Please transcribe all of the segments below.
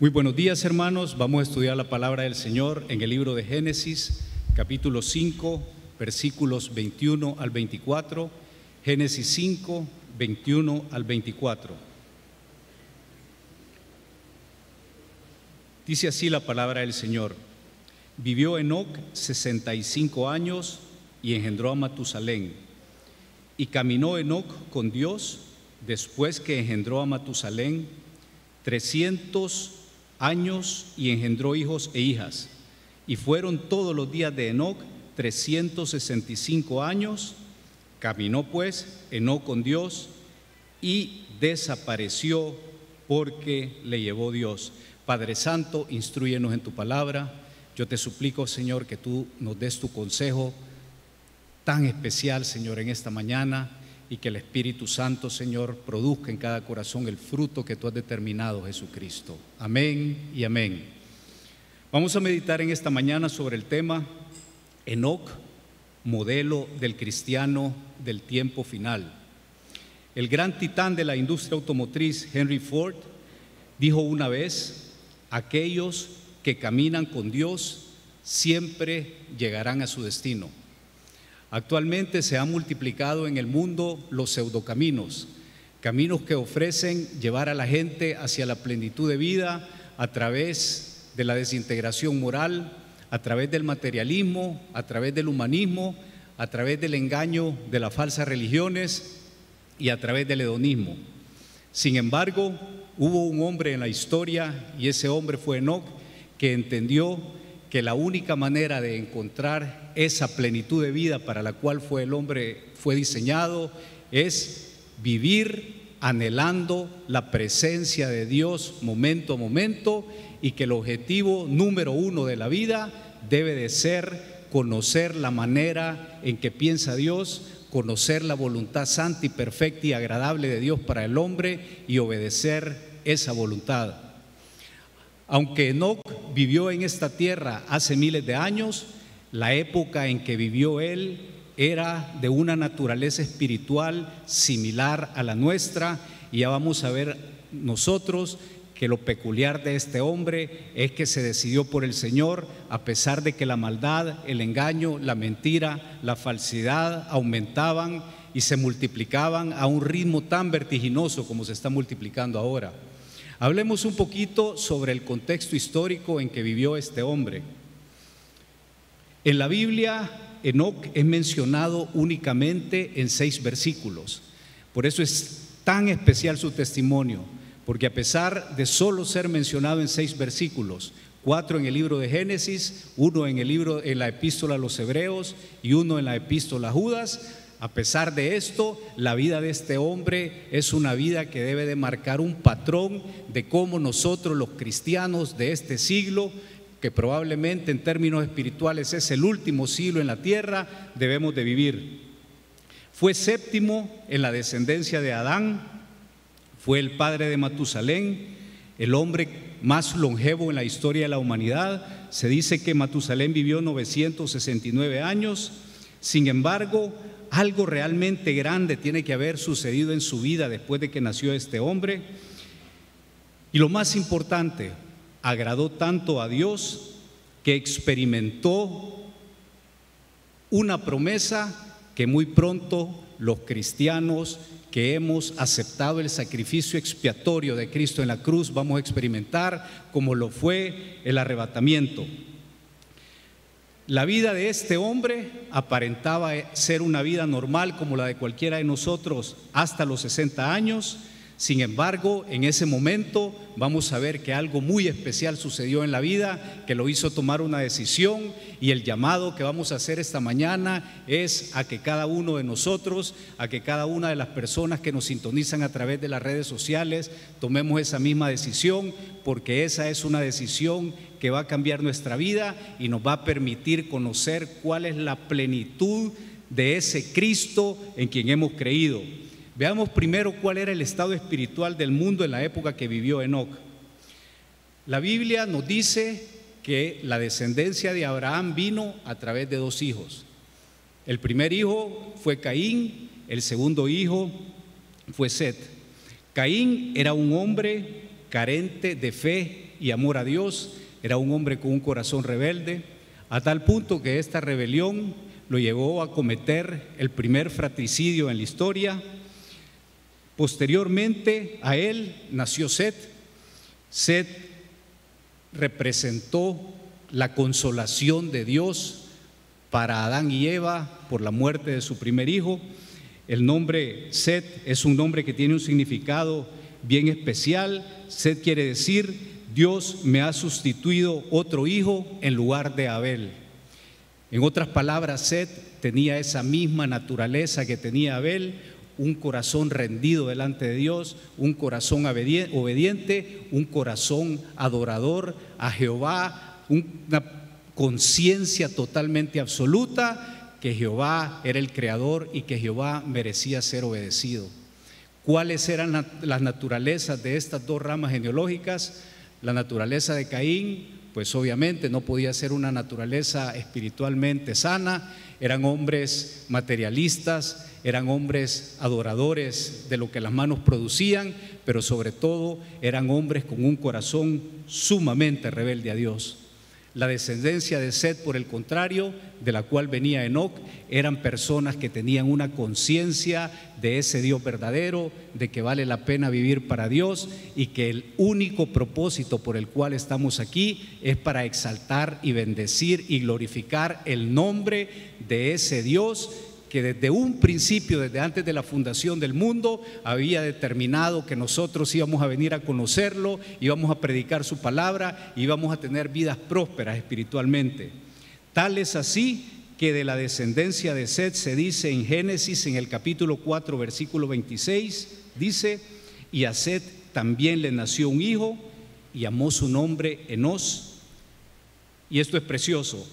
Muy buenos días hermanos, vamos a estudiar la palabra del Señor en el libro de Génesis, capítulo 5, versículos 21 al 24. Génesis 5, 21 al 24. Dice así la palabra del Señor. Vivió Enoc 65 años y engendró a Matusalén. Y caminó Enoc con Dios después que engendró a Matusalén 300 años y engendró hijos e hijas. Y fueron todos los días de Enoc 365 años. Caminó pues Enoc con Dios y desapareció porque le llevó Dios. Padre Santo, instruyenos en tu palabra. Yo te suplico, Señor, que tú nos des tu consejo tan especial, Señor, en esta mañana y que el Espíritu Santo, Señor, produzca en cada corazón el fruto que tú has determinado, Jesucristo. Amén y amén. Vamos a meditar en esta mañana sobre el tema Enoch, modelo del cristiano del tiempo final. El gran titán de la industria automotriz, Henry Ford, dijo una vez, aquellos que caminan con Dios siempre llegarán a su destino. Actualmente se han multiplicado en el mundo los pseudocaminos, caminos que ofrecen llevar a la gente hacia la plenitud de vida a través de la desintegración moral, a través del materialismo, a través del humanismo, a través del engaño de las falsas religiones y a través del hedonismo. Sin embargo, hubo un hombre en la historia y ese hombre fue Enoch que entendió que la única manera de encontrar esa plenitud de vida para la cual fue el hombre fue diseñado es vivir anhelando la presencia de Dios momento a momento y que el objetivo número uno de la vida debe de ser conocer la manera en que piensa Dios, conocer la voluntad santa y perfecta y agradable de Dios para el hombre y obedecer esa voluntad. Aunque Enoch vivió en esta tierra hace miles de años, la época en que vivió él era de una naturaleza espiritual similar a la nuestra y ya vamos a ver nosotros que lo peculiar de este hombre es que se decidió por el Señor a pesar de que la maldad, el engaño, la mentira, la falsedad aumentaban y se multiplicaban a un ritmo tan vertiginoso como se está multiplicando ahora. Hablemos un poquito sobre el contexto histórico en que vivió este hombre. En la Biblia, Enoch es mencionado únicamente en seis versículos. Por eso es tan especial su testimonio, porque a pesar de solo ser mencionado en seis versículos, cuatro en el libro de Génesis, uno en el libro en la epístola a los Hebreos y uno en la epístola a Judas, a pesar de esto, la vida de este hombre es una vida que debe de marcar un patrón de cómo nosotros los cristianos de este siglo, que probablemente en términos espirituales es el último siglo en la tierra, debemos de vivir. Fue séptimo en la descendencia de Adán, fue el padre de Matusalén, el hombre más longevo en la historia de la humanidad. Se dice que Matusalén vivió 969 años, sin embargo, algo realmente grande tiene que haber sucedido en su vida después de que nació este hombre. Y lo más importante, agradó tanto a Dios que experimentó una promesa que muy pronto los cristianos que hemos aceptado el sacrificio expiatorio de Cristo en la cruz vamos a experimentar como lo fue el arrebatamiento. La vida de este hombre aparentaba ser una vida normal como la de cualquiera de nosotros hasta los 60 años. Sin embargo, en ese momento vamos a ver que algo muy especial sucedió en la vida, que lo hizo tomar una decisión y el llamado que vamos a hacer esta mañana es a que cada uno de nosotros, a que cada una de las personas que nos sintonizan a través de las redes sociales, tomemos esa misma decisión, porque esa es una decisión que va a cambiar nuestra vida y nos va a permitir conocer cuál es la plenitud de ese Cristo en quien hemos creído. Veamos primero cuál era el estado espiritual del mundo en la época que vivió Enoch. La Biblia nos dice que la descendencia de Abraham vino a través de dos hijos. El primer hijo fue Caín, el segundo hijo fue Set. Caín era un hombre carente de fe y amor a Dios, era un hombre con un corazón rebelde, a tal punto que esta rebelión lo llevó a cometer el primer fratricidio en la historia. Posteriormente a él nació Set. Set representó la consolación de Dios para Adán y Eva por la muerte de su primer hijo. El nombre Set es un nombre que tiene un significado bien especial. Set quiere decir, Dios me ha sustituido otro hijo en lugar de Abel. En otras palabras, Set tenía esa misma naturaleza que tenía Abel, un corazón rendido delante de Dios, un corazón obediente, un corazón adorador a Jehová, una conciencia totalmente absoluta que Jehová era el creador y que Jehová merecía ser obedecido. ¿Cuáles eran las naturalezas de estas dos ramas genealógicas? La naturaleza de Caín, pues obviamente no podía ser una naturaleza espiritualmente sana, eran hombres materialistas, eran hombres adoradores de lo que las manos producían, pero sobre todo eran hombres con un corazón sumamente rebelde a Dios. La descendencia de Seth, por el contrario, de la cual venía Enoch, eran personas que tenían una conciencia de ese Dios verdadero, de que vale la pena vivir para Dios y que el único propósito por el cual estamos aquí es para exaltar y bendecir y glorificar el nombre de ese Dios que desde un principio, desde antes de la fundación del mundo, había determinado que nosotros íbamos a venir a conocerlo, íbamos a predicar su palabra, íbamos a tener vidas prósperas espiritualmente. Tal es así que de la descendencia de Seth se dice en Génesis, en el capítulo 4, versículo 26, dice, y a Seth también le nació un hijo y llamó su nombre Enos. Y esto es precioso,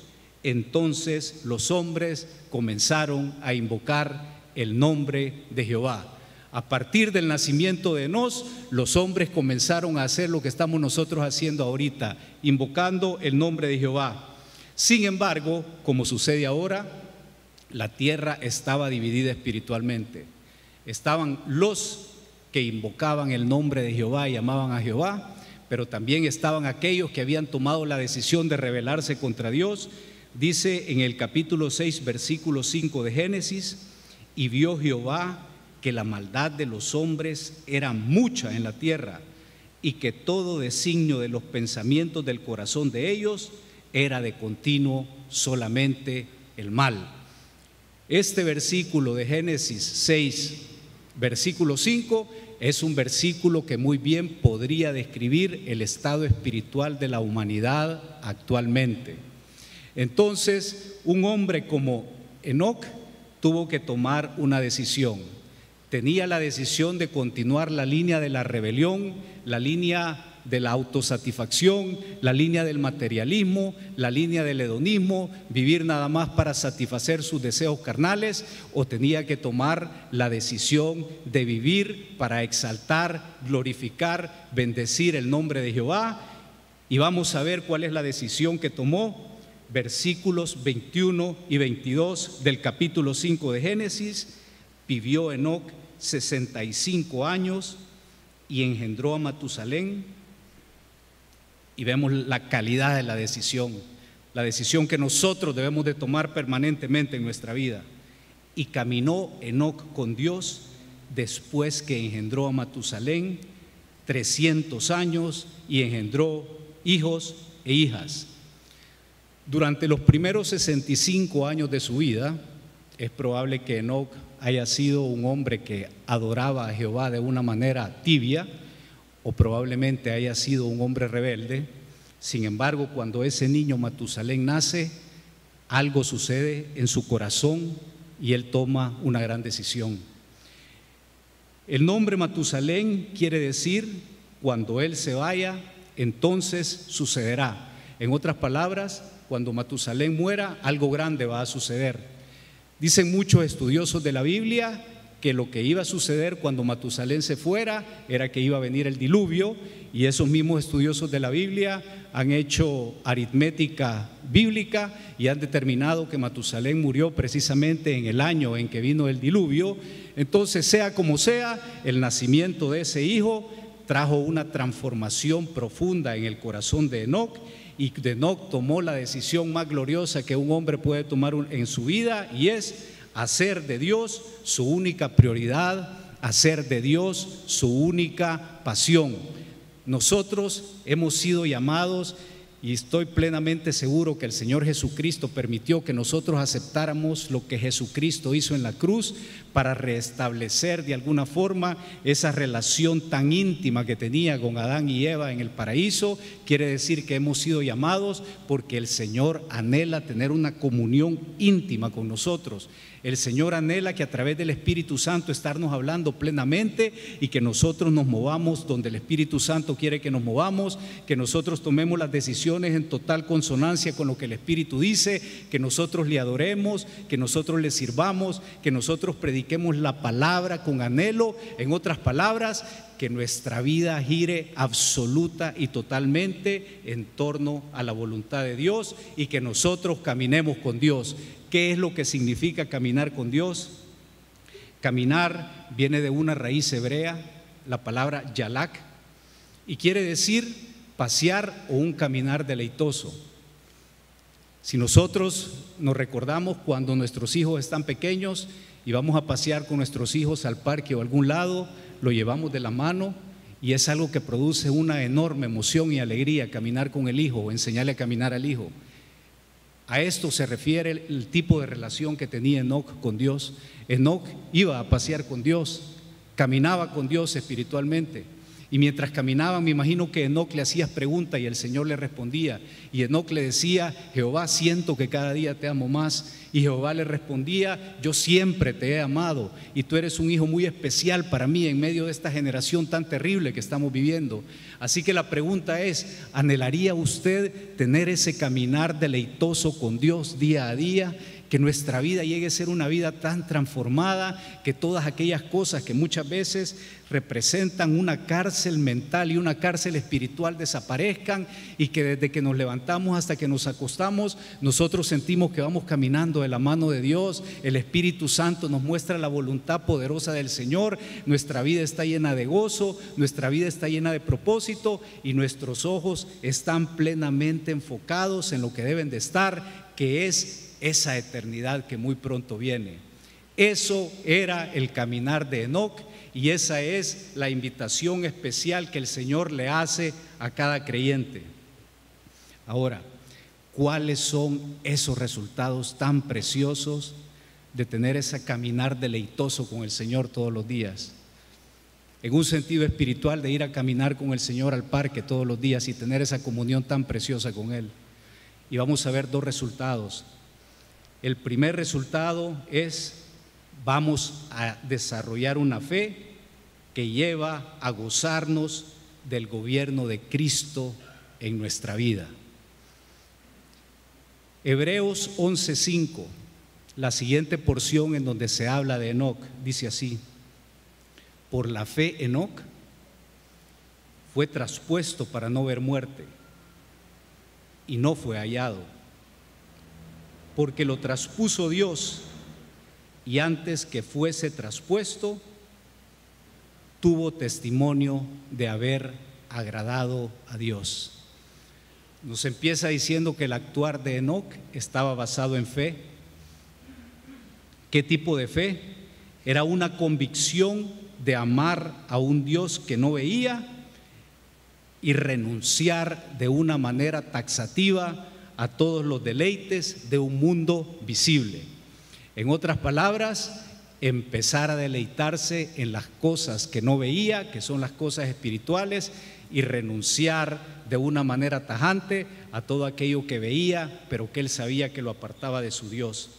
entonces los hombres comenzaron a invocar el nombre de Jehová. A partir del nacimiento de Enos, los hombres comenzaron a hacer lo que estamos nosotros haciendo ahorita, invocando el nombre de Jehová. Sin embargo, como sucede ahora, la tierra estaba dividida espiritualmente. Estaban los que invocaban el nombre de Jehová y llamaban a Jehová, pero también estaban aquellos que habían tomado la decisión de rebelarse contra Dios Dice en el capítulo 6, versículo 5 de Génesis, y vio Jehová que la maldad de los hombres era mucha en la tierra y que todo designio de los pensamientos del corazón de ellos era de continuo solamente el mal. Este versículo de Génesis 6, versículo 5, es un versículo que muy bien podría describir el estado espiritual de la humanidad actualmente. Entonces, un hombre como Enoch tuvo que tomar una decisión. Tenía la decisión de continuar la línea de la rebelión, la línea de la autosatisfacción, la línea del materialismo, la línea del hedonismo, vivir nada más para satisfacer sus deseos carnales, o tenía que tomar la decisión de vivir para exaltar, glorificar, bendecir el nombre de Jehová. Y vamos a ver cuál es la decisión que tomó versículos 21 y 22 del capítulo 5 de Génesis, vivió Enoc 65 años y engendró a Matusalén. Y vemos la calidad de la decisión, la decisión que nosotros debemos de tomar permanentemente en nuestra vida. Y caminó Enoc con Dios después que engendró a Matusalén 300 años y engendró hijos e hijas. Durante los primeros 65 años de su vida, es probable que Enoch haya sido un hombre que adoraba a Jehová de una manera tibia, o probablemente haya sido un hombre rebelde. Sin embargo, cuando ese niño Matusalén nace, algo sucede en su corazón y él toma una gran decisión. El nombre Matusalén quiere decir, cuando él se vaya, entonces sucederá. En otras palabras, cuando Matusalén muera, algo grande va a suceder. Dicen muchos estudiosos de la Biblia que lo que iba a suceder cuando Matusalén se fuera era que iba a venir el diluvio y esos mismos estudiosos de la Biblia han hecho aritmética bíblica y han determinado que Matusalén murió precisamente en el año en que vino el diluvio. Entonces, sea como sea, el nacimiento de ese hijo trajo una transformación profunda en el corazón de Enoch y Enoch tomó la decisión más gloriosa que un hombre puede tomar en su vida y es hacer de Dios su única prioridad, hacer de Dios su única pasión. Nosotros hemos sido llamados y estoy plenamente seguro que el Señor Jesucristo permitió que nosotros aceptáramos lo que Jesucristo hizo en la cruz para restablecer de alguna forma esa relación tan íntima que tenía con Adán y Eva en el paraíso. Quiere decir que hemos sido llamados porque el Señor anhela tener una comunión íntima con nosotros. El Señor anhela que a través del Espíritu Santo estarnos hablando plenamente y que nosotros nos movamos donde el Espíritu Santo quiere que nos movamos, que nosotros tomemos las decisiones en total consonancia con lo que el Espíritu dice, que nosotros le adoremos, que nosotros le sirvamos, que nosotros prediquemos la palabra con anhelo, en otras palabras, que nuestra vida gire absoluta y totalmente en torno a la voluntad de Dios y que nosotros caminemos con Dios. ¿Qué es lo que significa caminar con Dios? Caminar viene de una raíz hebrea, la palabra yalak, y quiere decir pasear o un caminar deleitoso. Si nosotros nos recordamos cuando nuestros hijos están pequeños y vamos a pasear con nuestros hijos al parque o a algún lado, lo llevamos de la mano y es algo que produce una enorme emoción y alegría caminar con el hijo enseñarle a caminar al hijo. A esto se refiere el, tipo de relación que tenía Enoch con Dios. Enoch iba a pasear con Dios, caminaba con Dios espiritualmente. Y mientras caminaban, me imagino que Enoch le hacía preguntas y el Señor le respondía. Y Enoch le decía, Jehová, siento que cada día te amo más. Y Jehová le respondía, yo siempre te he amado y tú eres un hijo muy especial para mí en medio de esta generación tan terrible que estamos viviendo. Así que la pregunta es, ¿anhelaría usted tener ese caminar deleitoso con Dios día a día? Que nuestra vida llegue a ser una vida tan transformada, que todas aquellas cosas que muchas veces representan una cárcel mental y una cárcel espiritual desaparezcan y que desde que nos levantamos hasta que nos acostamos, nosotros sentimos que vamos caminando de la mano de Dios, el Espíritu Santo nos muestra la voluntad poderosa del Señor, nuestra vida está llena de gozo, nuestra vida está llena de propósito y nuestros ojos están plenamente enfocados en lo que deben de estar, que es esa eternidad que muy pronto viene. Eso era el caminar de Enoch y esa es la invitación especial que el Señor le hace a cada creyente. Ahora, ¿cuáles son esos resultados tan preciosos de tener ese caminar deleitoso con el Señor todos los días? En un sentido espiritual de ir a caminar con el Señor al parque todos los días y tener esa comunión tan preciosa con Él. Y vamos a ver dos resultados. El primer resultado es, vamos a desarrollar una fe que lleva a gozarnos del gobierno de Cristo en nuestra vida. Hebreos 11:5, la siguiente porción en donde se habla de Enoch, dice así, por la fe Enoch fue traspuesto para no ver muerte y no fue hallado porque lo traspuso Dios y antes que fuese traspuesto, tuvo testimonio de haber agradado a Dios. Nos empieza diciendo que el actuar de Enoch estaba basado en fe. ¿Qué tipo de fe? Era una convicción de amar a un Dios que no veía y renunciar de una manera taxativa a todos los deleites de un mundo visible. En otras palabras, empezar a deleitarse en las cosas que no veía, que son las cosas espirituales, y renunciar de una manera tajante a todo aquello que veía, pero que él sabía que lo apartaba de su Dios.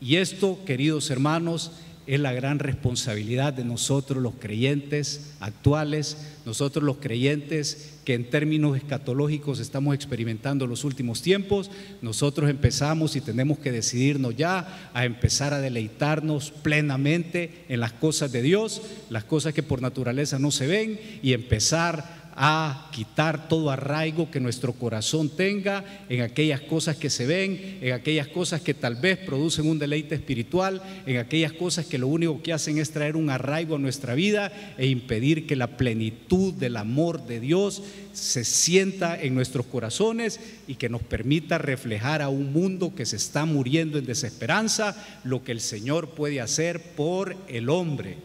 Y esto, queridos hermanos, es la gran responsabilidad de nosotros los creyentes actuales, nosotros los creyentes que en términos escatológicos estamos experimentando los últimos tiempos, nosotros empezamos y tenemos que decidirnos ya a empezar a deleitarnos plenamente en las cosas de Dios, las cosas que por naturaleza no se ven, y empezar a quitar todo arraigo que nuestro corazón tenga en aquellas cosas que se ven, en aquellas cosas que tal vez producen un deleite espiritual, en aquellas cosas que lo único que hacen es traer un arraigo a nuestra vida e impedir que la plenitud del amor de Dios se sienta en nuestros corazones y que nos permita reflejar a un mundo que se está muriendo en desesperanza lo que el Señor puede hacer por el hombre.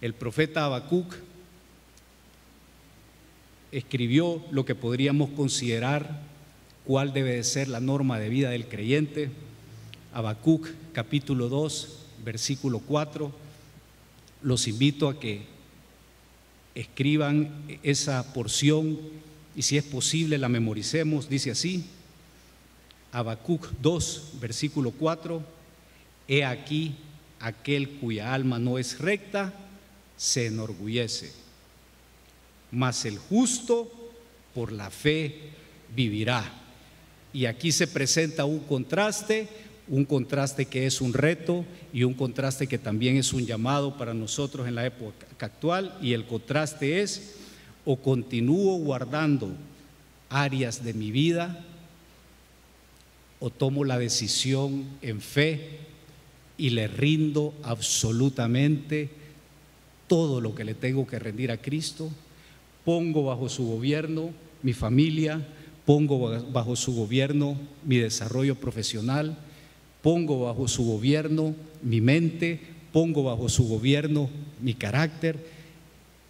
El profeta Habacuc escribió lo que podríamos considerar cuál debe de ser la norma de vida del creyente. Habacuc capítulo 2, versículo 4. Los invito a que escriban esa porción y si es posible la memoricemos. Dice así, Habacuc 2, versículo 4, He aquí aquel cuya alma no es recta, se enorgullece mas el justo por la fe vivirá. Y aquí se presenta un contraste, un contraste que es un reto y un contraste que también es un llamado para nosotros en la época actual. Y el contraste es, o continúo guardando áreas de mi vida, o tomo la decisión en fe y le rindo absolutamente todo lo que le tengo que rendir a Cristo pongo bajo su gobierno mi familia, pongo bajo su gobierno mi desarrollo profesional, pongo bajo su gobierno mi mente, pongo bajo su gobierno mi carácter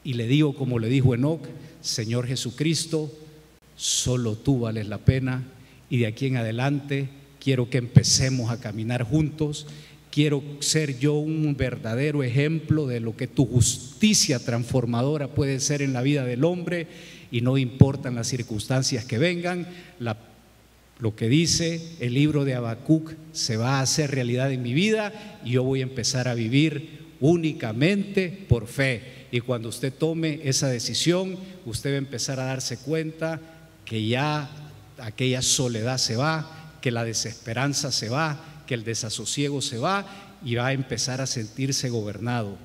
y le digo como le dijo Enoch, Señor Jesucristo, solo tú vales la pena y de aquí en adelante quiero que empecemos a caminar juntos Quiero ser yo un verdadero ejemplo de lo que tu justicia transformadora puede ser en la vida del hombre y no importan las circunstancias que vengan, lo que dice el libro de Habacuc se va a hacer realidad en mi vida y yo voy a empezar a vivir únicamente por fe. Y cuando usted tome esa decisión, usted va a empezar a darse cuenta que ya aquella soledad se va, que la desesperanza se va, que el desasosiego se va y va a empezar a sentirse gobernado.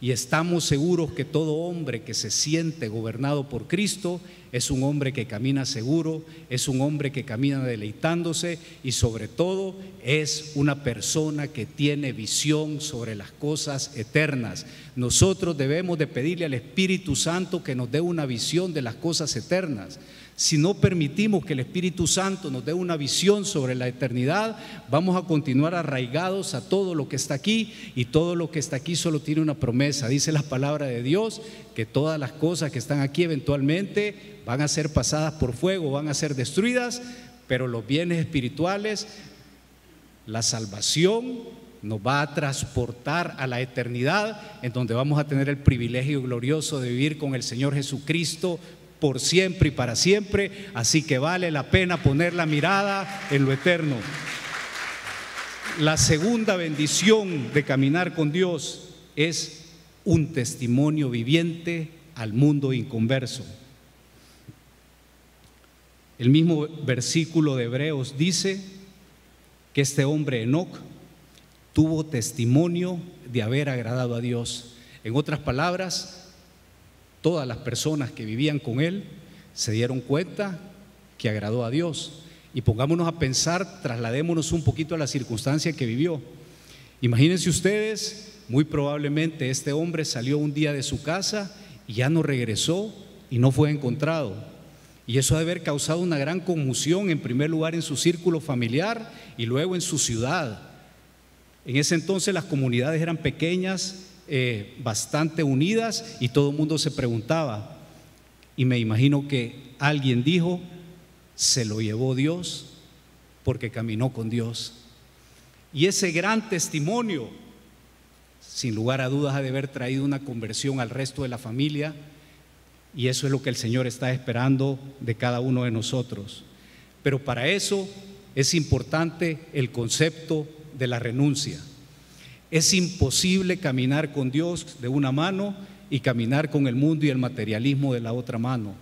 Y estamos seguros que todo hombre que se siente gobernado por Cristo es un hombre que camina seguro, es un hombre que camina deleitándose y sobre todo es una persona que tiene visión sobre las cosas eternas. Nosotros debemos de pedirle al Espíritu Santo que nos dé una visión de las cosas eternas. Si no permitimos que el Espíritu Santo nos dé una visión sobre la eternidad, vamos a continuar arraigados a todo lo que está aquí y todo lo que está aquí solo tiene una promesa. Dice la palabra de Dios que todas las cosas que están aquí eventualmente van a ser pasadas por fuego, van a ser destruidas, pero los bienes espirituales, la salvación, nos va a transportar a la eternidad, en donde vamos a tener el privilegio glorioso de vivir con el Señor Jesucristo por siempre y para siempre, así que vale la pena poner la mirada en lo eterno. La segunda bendición de caminar con Dios es un testimonio viviente al mundo inconverso. El mismo versículo de Hebreos dice que este hombre Enoch tuvo testimonio de haber agradado a Dios. En otras palabras, todas las personas que vivían con él se dieron cuenta que agradó a Dios. Y pongámonos a pensar, trasladémonos un poquito a la circunstancia que vivió. Imagínense ustedes, muy probablemente este hombre salió un día de su casa y ya no regresó y no fue encontrado. Y eso debe haber causado una gran conmoción, en primer lugar en su círculo familiar y luego en su ciudad. En ese entonces las comunidades eran pequeñas, eh, bastante unidas y todo el mundo se preguntaba. Y me imagino que alguien dijo, se lo llevó Dios porque caminó con Dios. Y ese gran testimonio, sin lugar a dudas, ha de haber traído una conversión al resto de la familia. Y eso es lo que el Señor está esperando de cada uno de nosotros. Pero para eso es importante el concepto de la renuncia. Es imposible caminar con Dios de una mano y caminar con el mundo y el materialismo de la otra mano.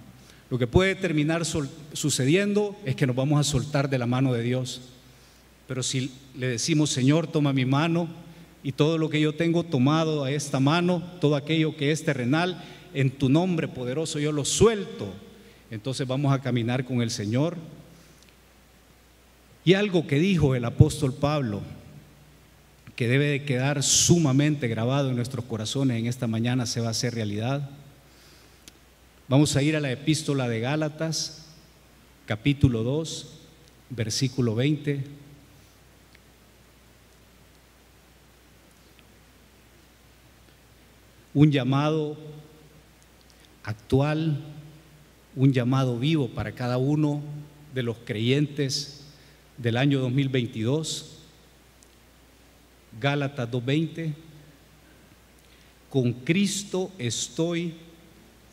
Lo que puede terminar sucediendo es que nos vamos a soltar de la mano de Dios. Pero si le decimos, Señor, toma mi mano y todo lo que yo tengo tomado a esta mano, todo aquello que es terrenal, en tu nombre poderoso yo lo suelto. Entonces vamos a caminar con el Señor. Y algo que dijo el apóstol Pablo, que debe de quedar sumamente grabado en nuestros corazones en esta mañana, se va a hacer realidad. Vamos a ir a la epístola de Gálatas, capítulo 2, versículo 20. Un llamado actual, un llamado vivo para cada uno de los creyentes del año 2022. Gálatas 2.20. Con Cristo estoy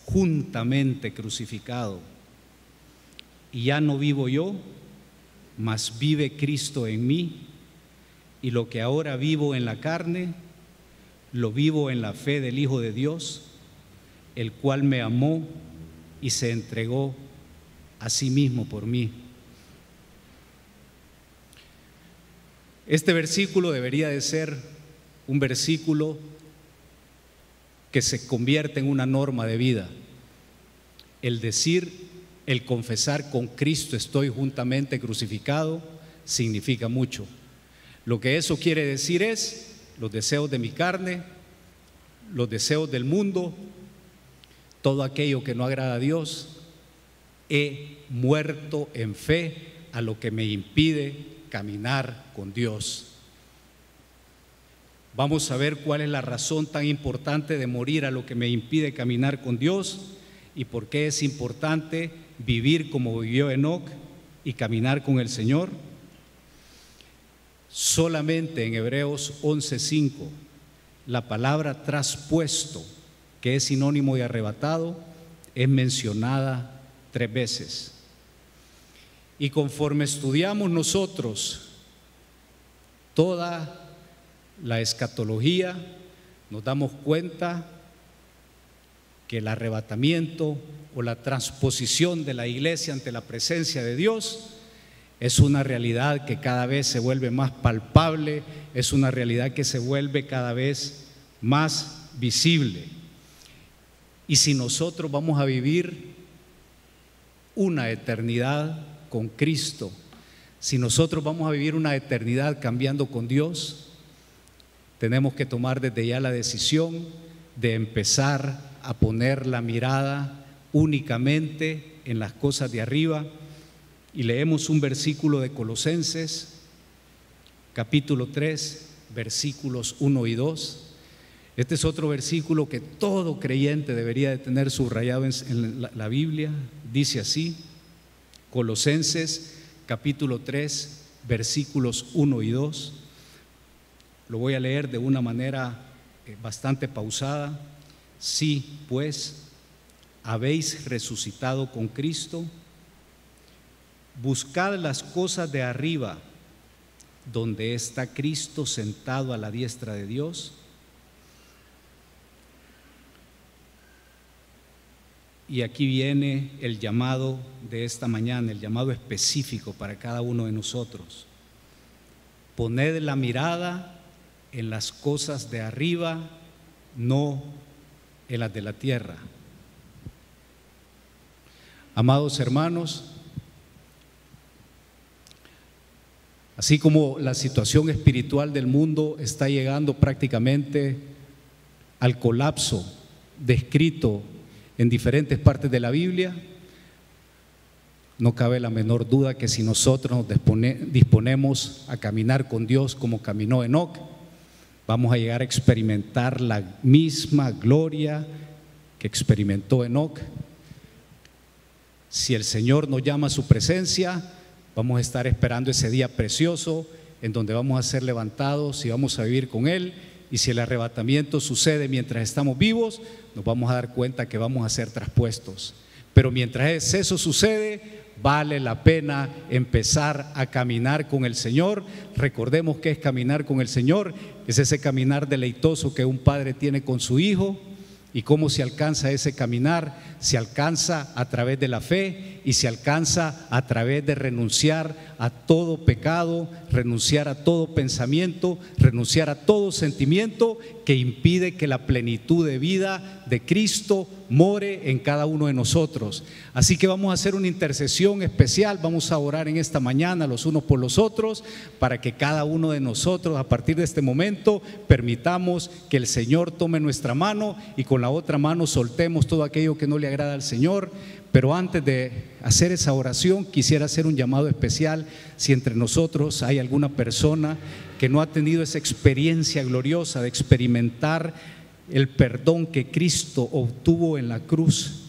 juntamente crucificado. Y ya no vivo yo, mas vive Cristo en mí. Y lo que ahora vivo en la carne, lo vivo en la fe del Hijo de Dios, el cual me amó y se entregó a sí mismo por mí. Este versículo debería de ser un versículo que se convierte en una norma de vida. El decir, el confesar con Cristo estoy juntamente crucificado, significa mucho. Lo que eso quiere decir es los deseos de mi carne, los deseos del mundo, todo aquello que no agrada a Dios, he muerto en fe a lo que me impide caminar con Dios. Vamos a ver cuál es la razón tan importante de morir a lo que me impide caminar con Dios y por qué es importante vivir como vivió Enoch y caminar con el Señor. Solamente en Hebreos 11:5 la palabra traspuesto, que es sinónimo de arrebatado, es mencionada tres veces. Y conforme estudiamos nosotros toda la escatología, nos damos cuenta que el arrebatamiento o la transposición de la iglesia ante la presencia de Dios es una realidad que cada vez se vuelve más palpable, es una realidad que se vuelve cada vez más visible. Y si nosotros vamos a vivir una eternidad con Cristo, si nosotros vamos a vivir una eternidad cambiando con Dios, tenemos que tomar desde ya la decisión de empezar a poner la mirada únicamente en las cosas de arriba. Y leemos un versículo de Colosenses, capítulo 3, versículos 1 y 2. Este es otro versículo que todo creyente debería de tener subrayado en, la Biblia. Dice así, Colosenses capítulo 3, versículos 1 y 2. Lo voy a leer de una manera eh, bastante pausada. Sí, pues, habéis resucitado con Cristo, buscad las cosas de arriba, donde está Cristo sentado a la diestra de Dios. Y aquí viene el llamado de esta mañana, el llamado específico para cada uno de nosotros. Poned la mirada en las cosas de arriba, no en las de la tierra. Amados hermanos, así como la situación espiritual del mundo está llegando prácticamente al colapso descrito en diferentes partes de la Biblia, no cabe la menor duda que si nosotros nos disponemos a caminar con Dios como caminó Enoch, vamos a llegar a experimentar la misma gloria que experimentó Enoch. Si el Señor nos llama a su presencia, vamos a estar esperando ese día precioso en donde vamos a ser levantados y vamos a vivir con Él. Y si el arrebatamiento sucede mientras estamos vivos, nos vamos a dar cuenta que vamos a ser traspuestos. Pero mientras eso sucede, vale la pena empezar a caminar con el Señor. Recordemos que es caminar con el Señor, es ese caminar deleitoso que un padre tiene con su hijo, ¿Y cómo se alcanza ese caminar? Se alcanza a través de la fe y se alcanza a través de renunciar a todo pecado, renunciar a todo pensamiento, renunciar a todo sentimiento que impide que la plenitud de vida de Cristo more en cada uno de nosotros. Así que vamos a hacer una intercesión especial, vamos a orar en esta mañana los unos por los otros, para que cada uno de nosotros a partir de este momento permitamos que el Señor tome nuestra mano y con la otra mano soltemos todo aquello que no le agrada al Señor. Pero antes de hacer esa oración, quisiera hacer un llamado especial. Si entre nosotros hay alguna persona que no ha tenido esa experiencia gloriosa de experimentar el perdón que Cristo obtuvo en la cruz,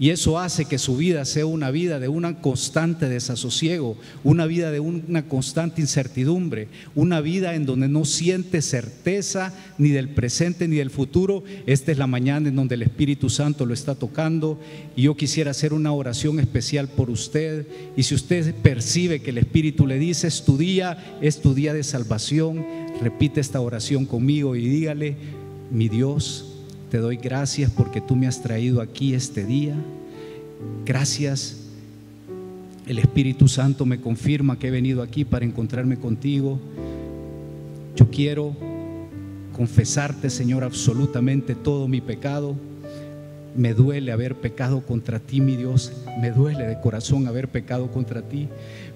y eso hace que su vida sea una vida de un constante desasosiego, una vida de una constante incertidumbre, una vida en donde no siente certeza ni del presente ni del futuro. Esta es la mañana en donde el Espíritu Santo lo está tocando y yo quisiera hacer una oración especial por usted. Y si usted percibe que el Espíritu le dice, es tu día, es tu día de salvación, repite esta oración conmigo y dígale, mi Dios, te doy gracias porque tú me has traído aquí este día. Gracias. El Espíritu Santo me confirma que he venido aquí para encontrarme contigo. Yo quiero confesarte, Señor, absolutamente todo mi pecado. Me duele haber pecado contra ti, mi Dios. Me duele de corazón haber pecado contra ti.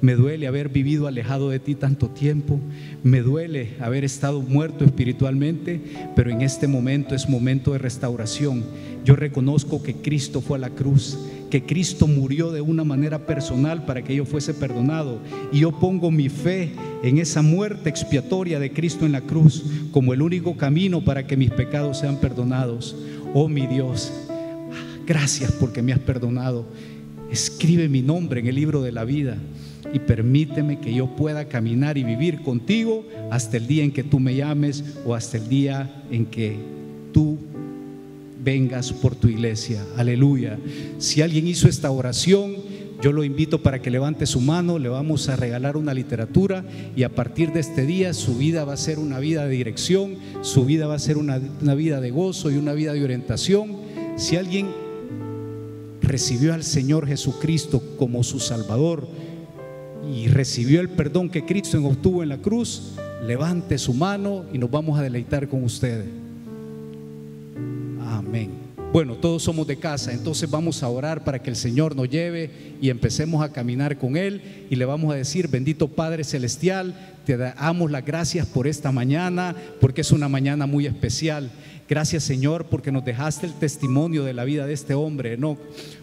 Me duele haber vivido alejado de ti tanto tiempo. Me duele haber estado muerto espiritualmente, pero en este momento es momento de restauración. Yo reconozco que Cristo fue a la cruz, que Cristo murió de una manera personal para que yo fuese perdonado. Y yo pongo mi fe en esa muerte expiatoria de Cristo en la cruz como el único camino para que mis pecados sean perdonados. Oh mi Dios, gracias porque me has perdonado. Escribe mi nombre en el libro de la vida y permíteme que yo pueda caminar y vivir contigo hasta el día en que tú me llames o hasta el día en que tú vengas por tu iglesia. Aleluya. Si alguien hizo esta oración, yo lo invito para que levante su mano, le vamos a regalar una literatura y a partir de este día su vida va a ser una vida de dirección, su vida va a ser una, una vida de gozo y una vida de orientación. Si alguien recibió al Señor Jesucristo como su Salvador, y recibió el perdón que Cristo obtuvo en la cruz, levante su mano y nos vamos a deleitar con ustedes. Amén. Bueno, todos somos de casa, entonces vamos a orar para que el Señor nos lleve y empecemos a caminar con Él y le vamos a decir, bendito Padre Celestial, te damos las gracias por esta mañana, porque es una mañana muy especial. Gracias Señor porque nos dejaste el testimonio de la vida de este hombre, no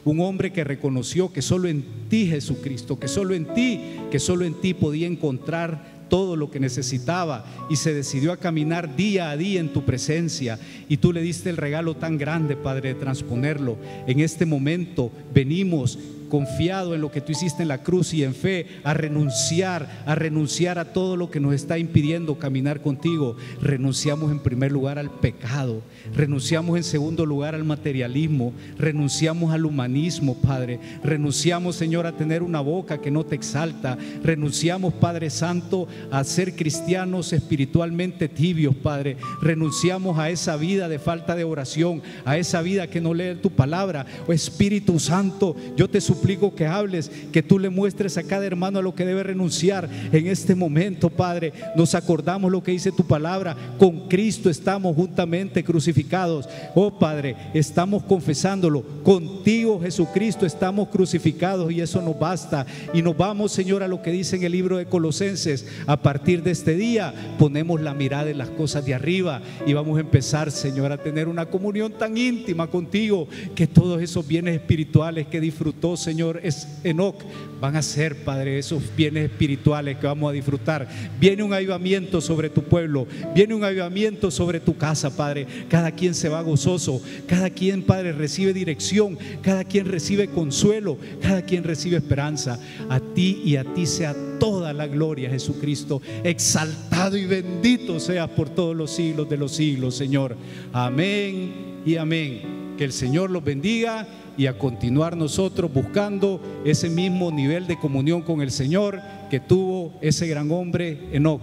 un hombre que reconoció que solo en ti Jesucristo, que solo en ti, que solo en ti podía encontrar todo lo que necesitaba y se decidió a caminar día a día en tu presencia y tú le diste el regalo tan grande, Padre, de transponerlo. En este momento venimos confiado en lo que tú hiciste en la cruz y en fe, a renunciar, a renunciar a todo lo que nos está impidiendo caminar contigo. Renunciamos en primer lugar al pecado, renunciamos en segundo lugar al materialismo, renunciamos al humanismo, Padre. Renunciamos, Señor, a tener una boca que no te exalta. Renunciamos, Padre Santo, a ser cristianos espiritualmente tibios, Padre. Renunciamos a esa vida de falta de oración, a esa vida que no lee tu palabra. Espíritu Santo, yo te suplico suplico que hables, que tú le muestres a cada hermano a lo que debe renunciar en este momento, Padre. Nos acordamos lo que dice tu palabra. Con Cristo estamos juntamente crucificados. Oh Padre, estamos confesándolo. Contigo, Jesucristo, estamos crucificados y eso nos basta. Y nos vamos, Señor, a lo que dice en el libro de Colosenses. A partir de este día ponemos la mirada en las cosas de arriba y vamos a empezar, Señor, a tener una comunión tan íntima contigo que todos esos bienes espirituales que disfrutó, Señor, es Enoch, van a ser, Padre, esos bienes espirituales que vamos a disfrutar. Viene un avivamiento sobre tu pueblo, viene un avivamiento sobre tu casa, Padre. Cada quien se va gozoso, cada quien, Padre, recibe dirección, cada quien recibe consuelo, cada quien recibe esperanza. A ti y a ti sea toda la gloria, Jesucristo. Exaltado y bendito seas por todos los siglos de los siglos, Señor. Amén y amén. Que el Señor los bendiga y a continuar nosotros buscando ese mismo nivel de comunión con el Señor que tuvo ese gran hombre Enoch.